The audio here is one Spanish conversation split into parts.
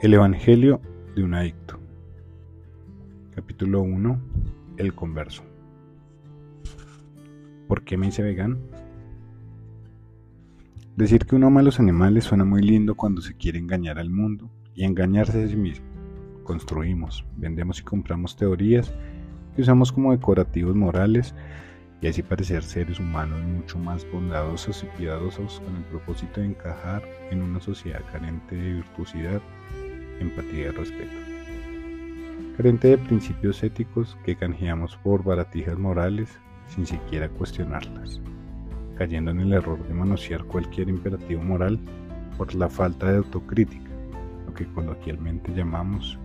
El Evangelio de un adicto. Capítulo 1. El converso. ¿Por qué me hice vegano? Decir que uno ama a los animales suena muy lindo cuando se quiere engañar al mundo y engañarse a sí mismo. Construimos, vendemos y compramos teorías que usamos como decorativos morales y así parecer seres humanos mucho más bondadosos y piadosos con el propósito de encajar en una sociedad carente de virtuosidad empatía y respeto. Carente de principios éticos que canjeamos por baratijas morales sin siquiera cuestionarlas, cayendo en el error de manosear cualquier imperativo moral por la falta de autocrítica, lo que coloquialmente llamamos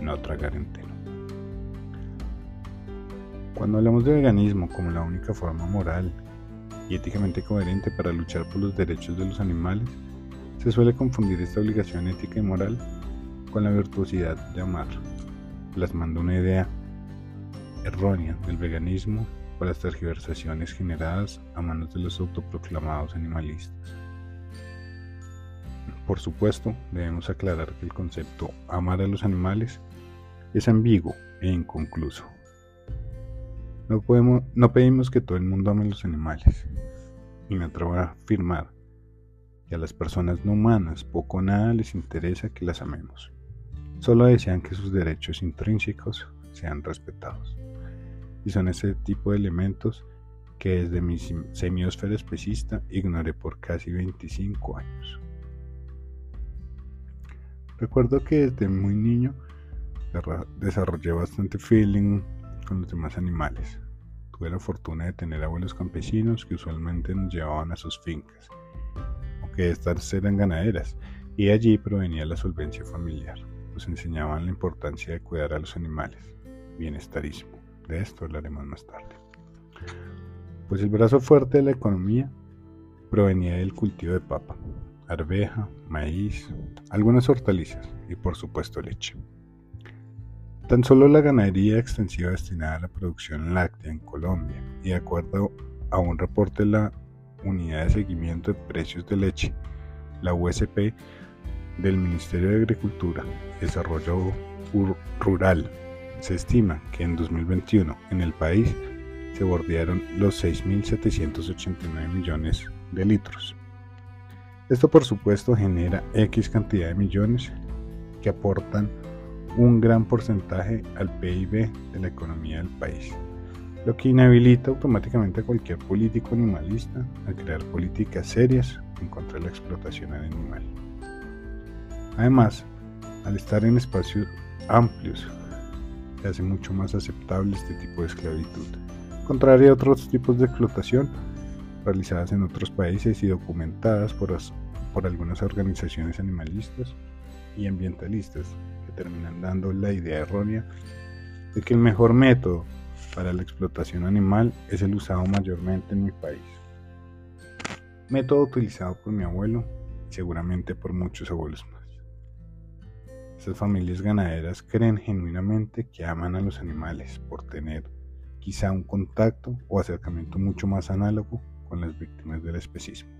no tragar entero. Cuando hablamos de veganismo como la única forma moral y éticamente coherente para luchar por los derechos de los animales, se suele confundir esta obligación ética y moral con la virtuosidad de amar, plasmando una idea errónea del veganismo por las tergiversaciones generadas a manos de los autoproclamados animalistas. Por supuesto, debemos aclarar que el concepto amar a los animales es ambiguo e inconcluso. No, no pedimos que todo el mundo ame los animales, y me atrevo a afirmar a las personas no humanas poco o nada les interesa que las amemos. Solo desean que sus derechos intrínsecos sean respetados. Y son ese tipo de elementos que desde mi semiosfera especista ignoré por casi 25 años. Recuerdo que desde muy niño desarrollé bastante feeling con los demás animales. Tuve la fortuna de tener abuelos campesinos que usualmente nos llevaban a sus fincas que estas eran ganaderas, y allí provenía la solvencia familiar, pues enseñaban la importancia de cuidar a los animales, bienestarismo. De esto hablaremos más tarde. Pues el brazo fuerte de la economía provenía del cultivo de papa, arveja, maíz, algunas hortalizas y por supuesto leche. Tan solo la ganadería extensiva destinada a la producción láctea en Colombia y de acuerdo a un reporte de la Unidad de Seguimiento de Precios de Leche, la USP, del Ministerio de Agricultura y Desarrollo Rural. Se estima que en 2021 en el país se bordearon los 6.789 millones de litros. Esto por supuesto genera X cantidad de millones que aportan un gran porcentaje al PIB de la economía del país lo que inhabilita automáticamente a cualquier político animalista a crear políticas serias en contra de la explotación animal. Además, al estar en espacios amplios, se hace mucho más aceptable este tipo de esclavitud, contrario a otros tipos de explotación realizadas en otros países y documentadas por, por algunas organizaciones animalistas y ambientalistas que terminan dando la idea errónea de que el mejor método para la explotación animal es el usado mayormente en mi país. Método utilizado por mi abuelo y seguramente por muchos abuelos más. Estas familias ganaderas creen genuinamente que aman a los animales por tener quizá un contacto o acercamiento mucho más análogo con las víctimas del especismo.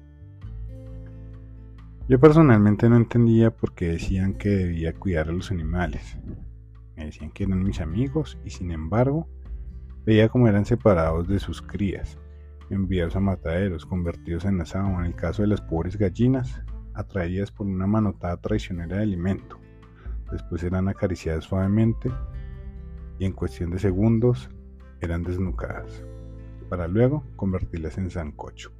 Yo personalmente no entendía por qué decían que debía cuidar a los animales. Me decían que eran mis amigos y sin embargo Veía cómo eran separados de sus crías, enviados a mataderos, convertidos en asado, en el caso de las pobres gallinas, atraídas por una manotada traicionera de alimento. Después eran acariciadas suavemente y en cuestión de segundos eran desnucadas, para luego convertirlas en sancocho.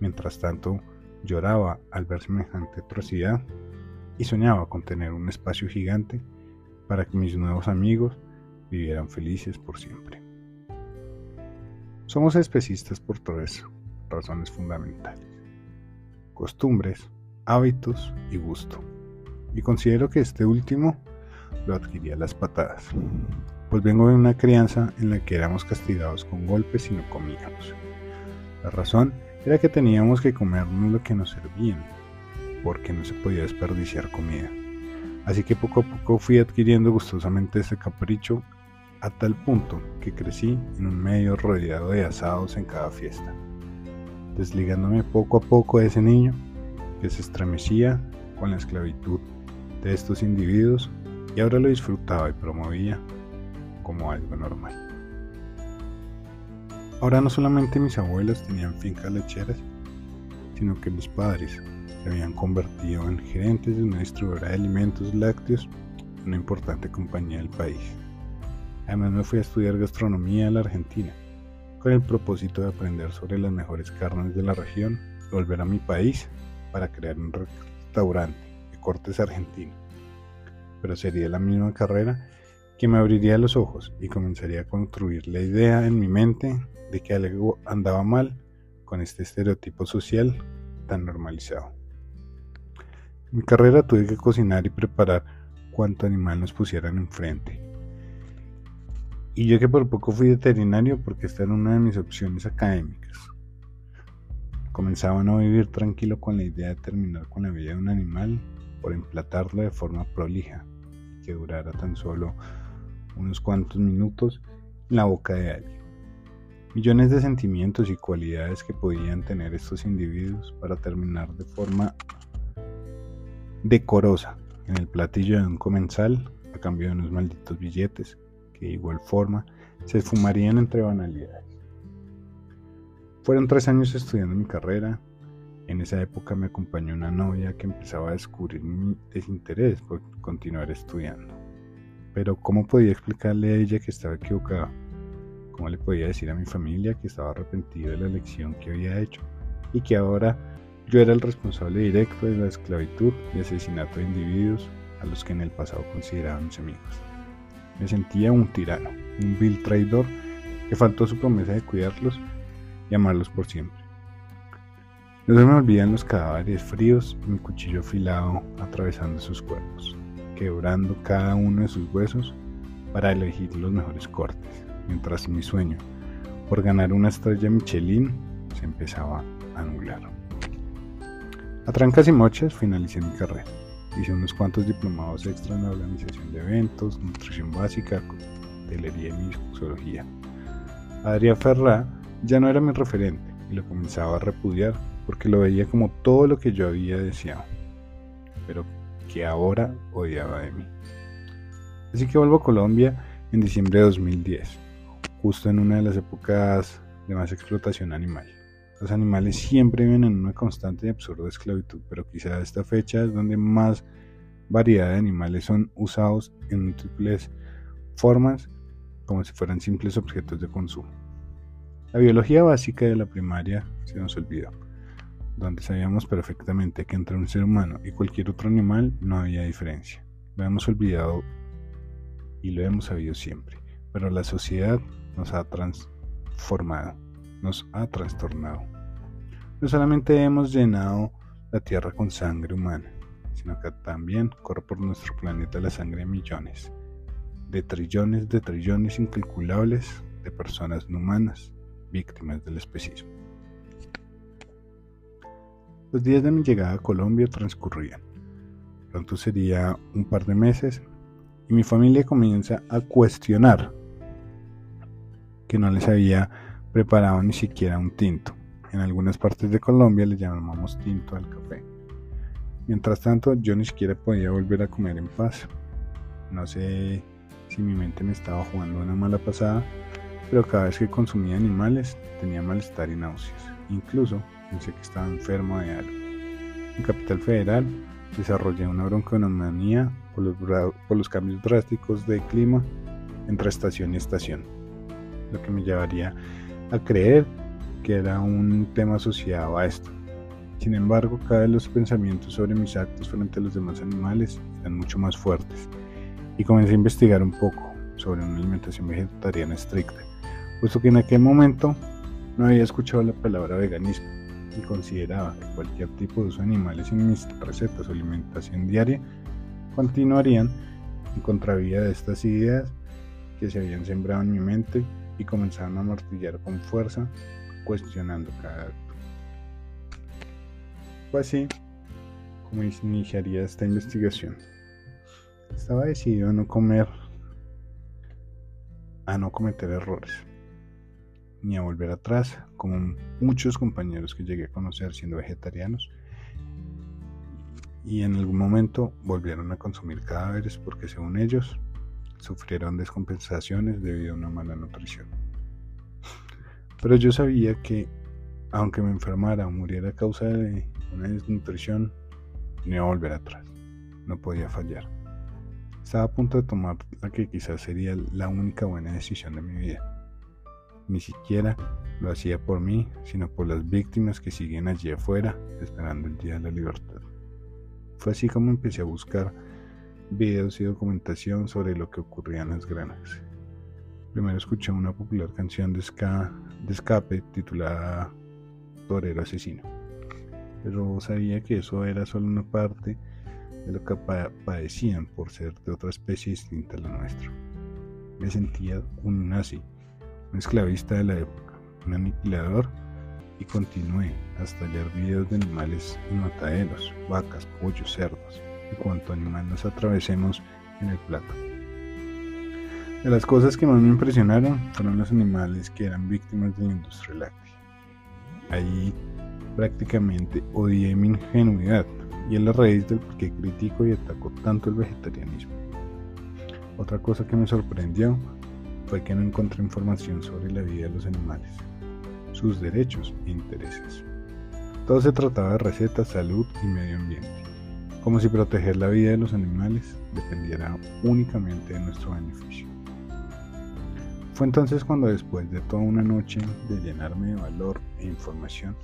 Mientras tanto, lloraba al ver semejante atrocidad y soñaba con tener un espacio gigante para que mis nuevos amigos vivieran felices por siempre. Somos especistas por tres razones fundamentales. Costumbres, hábitos y gusto. Y considero que este último lo adquiría las patadas, pues vengo de una crianza en la que éramos castigados con golpes y no comíamos. La razón era que teníamos que comernos lo que nos servían, porque no se podía desperdiciar comida. Así que poco a poco fui adquiriendo gustosamente ese capricho a tal punto que crecí en un medio rodeado de asados en cada fiesta, desligándome poco a poco de ese niño que se estremecía con la esclavitud de estos individuos y ahora lo disfrutaba y promovía como algo normal. Ahora no solamente mis abuelos tenían fincas lecheras, sino que mis padres se habían convertido en gerentes de una distribuidora de alimentos lácteos, una importante compañía del país. Además me fui a estudiar gastronomía en la Argentina, con el propósito de aprender sobre las mejores carnes de la región y volver a mi país para crear un restaurante de cortes argentinos. Pero sería la misma carrera que me abriría los ojos y comenzaría a construir la idea en mi mente de que algo andaba mal con este estereotipo social tan normalizado. En mi carrera tuve que cocinar y preparar cuanto animal nos pusieran enfrente. Y yo que por poco fui veterinario porque esta era una de mis opciones académicas. Comenzaba a no vivir tranquilo con la idea de terminar con la vida de un animal por emplatarlo de forma prolija, que durara tan solo unos cuantos minutos en la boca de alguien millones de sentimientos y cualidades que podían tener estos individuos para terminar de forma decorosa en el platillo de un comensal a cambio de unos malditos billetes de igual forma se esfumarían entre banalidades. Fueron tres años estudiando mi carrera. En esa época me acompañó una novia que empezaba a descubrir mi desinterés por continuar estudiando. Pero ¿cómo podía explicarle a ella que estaba equivocado? ¿Cómo le podía decir a mi familia que estaba arrepentido de la elección que había hecho y que ahora yo era el responsable directo de la esclavitud y asesinato de individuos a los que en el pasado consideraban mis amigos? Me sentía un tirano, un vil traidor que faltó su promesa de cuidarlos y amarlos por siempre. No se me olvidan los cadáveres fríos mi cuchillo afilado atravesando sus cuerpos, quebrando cada uno de sus huesos para elegir los mejores cortes mientras mi sueño por ganar una estrella Michelin se empezaba a anular. A trancas y mochas finalicé mi carrera. Hice unos cuantos diplomados extra en la organización de eventos, nutrición básica, hotelería y mixología. Adrián Ferrá ya no era mi referente y lo comenzaba a repudiar porque lo veía como todo lo que yo había deseado, pero que ahora odiaba de mí. Así que vuelvo a Colombia en diciembre de 2010 justo en una de las épocas de más explotación animal. Los animales siempre viven en una constante y absurda esclavitud, pero quizá esta fecha es donde más variedad de animales son usados en múltiples formas como si fueran simples objetos de consumo. La biología básica de la primaria se nos olvidó, donde sabíamos perfectamente que entre un ser humano y cualquier otro animal no había diferencia. Lo hemos olvidado y lo hemos sabido siempre, pero la sociedad nos ha transformado, nos ha trastornado. No solamente hemos llenado la Tierra con sangre humana, sino que también corre por nuestro planeta la sangre de millones, de trillones de trillones incalculables de personas no humanas, víctimas del especismo. Los días de mi llegada a Colombia transcurrían. Pronto sería un par de meses y mi familia comienza a cuestionar que no les había preparado ni siquiera un tinto. En algunas partes de Colombia le llamamos tinto al café. Mientras tanto, yo ni siquiera podía volver a comer en paz. No sé si mi mente me estaba jugando una mala pasada, pero cada vez que consumía animales tenía malestar y náuseas. Incluso pensé que estaba enfermo de algo. En Capital Federal desarrollé una bronconomanía por los, por los cambios drásticos de clima entre estación y estación lo que me llevaría a creer que era un tema asociado a esto. Sin embargo, cada vez los pensamientos sobre mis actos frente a los demás animales eran mucho más fuertes y comencé a investigar un poco sobre una alimentación vegetariana estricta, puesto que en aquel momento no había escuchado la palabra veganismo y consideraba que cualquier tipo de uso de animales en mis recetas o alimentación diaria continuarían en contravía de estas ideas que se habían sembrado en mi mente y comenzaron a martillar con fuerza, cuestionando cada acto. Fue así como iniciaría esta investigación. Estaba decidido a no comer, a no cometer errores, ni a volver atrás, como muchos compañeros que llegué a conocer siendo vegetarianos. y en algún momento volvieron a consumir cadáveres porque según ellos sufrieron descompensaciones debido a una mala nutrición. Pero yo sabía que aunque me enfermara o muriera a causa de una desnutrición, no iba a volver atrás. No podía fallar. Estaba a punto de tomar la que quizás sería la única buena decisión de mi vida. Ni siquiera lo hacía por mí, sino por las víctimas que siguen allí afuera esperando el día de la libertad. Fue así como empecé a buscar videos y documentación sobre lo que ocurría en las granas. Primero escuché una popular canción de, ska, de escape titulada Torero Asesino, pero sabía que eso era solo una parte de lo que padecían por ser de otra especie distinta a la nuestra. Me sentía un nazi, un esclavista de la época, un aniquilador y continué hasta hallar videos de animales en mataderos, vacas, pollos, cerdos y cuanto animal nos atravesemos en el plato. De las cosas que más me impresionaron fueron los animales que eran víctimas de la industria láctea. Ahí prácticamente odié mi ingenuidad y es la raíz del por qué critico y ataco tanto el vegetarianismo. Otra cosa que me sorprendió fue que no encontré información sobre la vida de los animales, sus derechos e intereses. Todo se trataba de recetas, salud y medio ambiente, como si proteger la vida de los animales dependiera únicamente de nuestro beneficio. Fue entonces cuando después de toda una noche de llenarme de valor e información,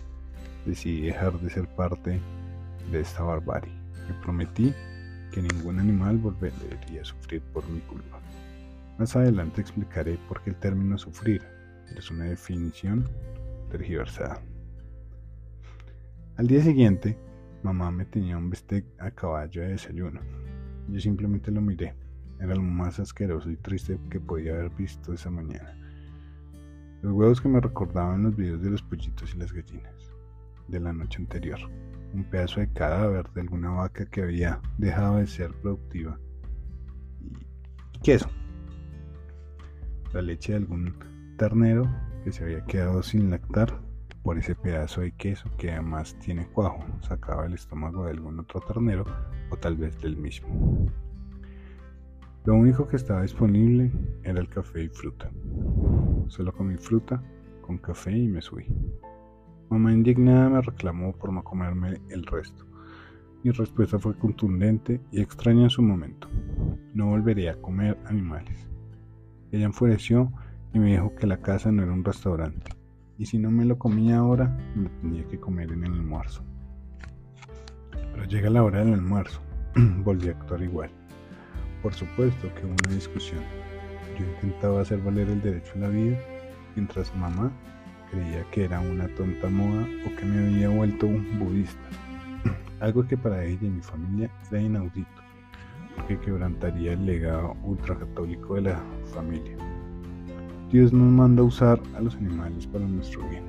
decidí dejar de ser parte de esta barbarie. Me prometí que ningún animal volvería a sufrir por mi culpa. Más adelante explicaré por qué el término sufrir es una definición tergiversada. Al día siguiente, mamá me tenía un bistec a caballo de desayuno. Yo simplemente lo miré. Era lo más asqueroso y triste que podía haber visto esa mañana. Los huevos que me recordaban los videos de los pollitos y las gallinas de la noche anterior un pedazo de cadáver de alguna vaca que había dejado de ser productiva y queso. La leche de algún ternero que se había quedado sin lactar por ese pedazo de queso que además tiene cuajo, sacaba el estómago de algún otro ternero o tal vez del mismo. Lo único que estaba disponible era el café y fruta. Solo comí fruta con café y me subí. Mamá indignada me reclamó por no comerme el resto. Mi respuesta fue contundente y extraña en su momento. No volvería a comer animales. Ella enfureció y me dijo que la casa no era un restaurante, y si no me lo comía ahora, me tenía que comer en el almuerzo. Pero llega la hora del almuerzo. Volví a actuar igual. Por supuesto que hubo una discusión. Yo intentaba hacer valer el derecho a la vida, mientras mamá creía que era una tonta moda o que me había vuelto un budista, algo que para ella y mi familia era inaudito, porque quebrantaría el legado ultracatólico de la familia. Dios nos manda usar a los animales para nuestro bien.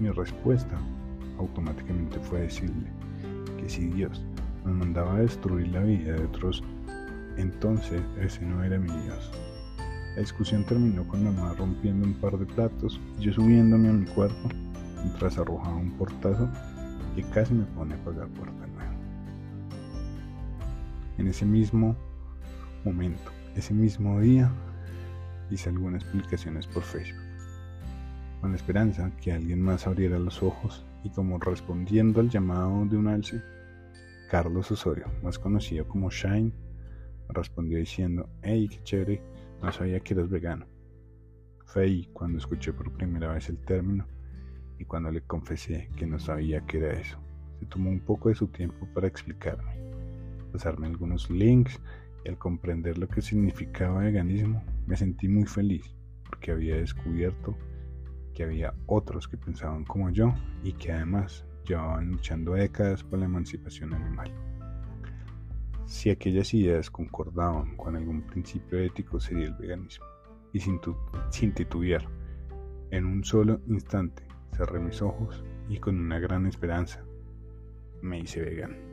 Mi respuesta automáticamente fue decirle que si Dios nos mandaba a destruir la vida de otros, entonces ese no era mi Dios. La discusión terminó con mamá rompiendo un par de platos y yo subiéndome a mi cuarto mientras arrojaba un portazo que casi me pone a pagar puerta nueva. En ese mismo momento, ese mismo día, hice algunas publicaciones por Facebook, con la esperanza que alguien más abriera los ojos y como respondiendo al llamado de un alce, Carlos Osorio, más conocido como Shine, respondió diciendo, hey, qué chévere no sabía que eras vegano. Fue ahí cuando escuché por primera vez el término y cuando le confesé que no sabía qué era eso. Se tomó un poco de su tiempo para explicarme, pasarme algunos links y al comprender lo que significaba veganismo me sentí muy feliz porque había descubierto que había otros que pensaban como yo y que además llevaban luchando décadas por la emancipación animal. Si aquellas ideas concordaban con algún principio ético sería el veganismo. Y sin, titubear, en un solo instante cerré mis ojos y con una gran esperanza me hice vegano.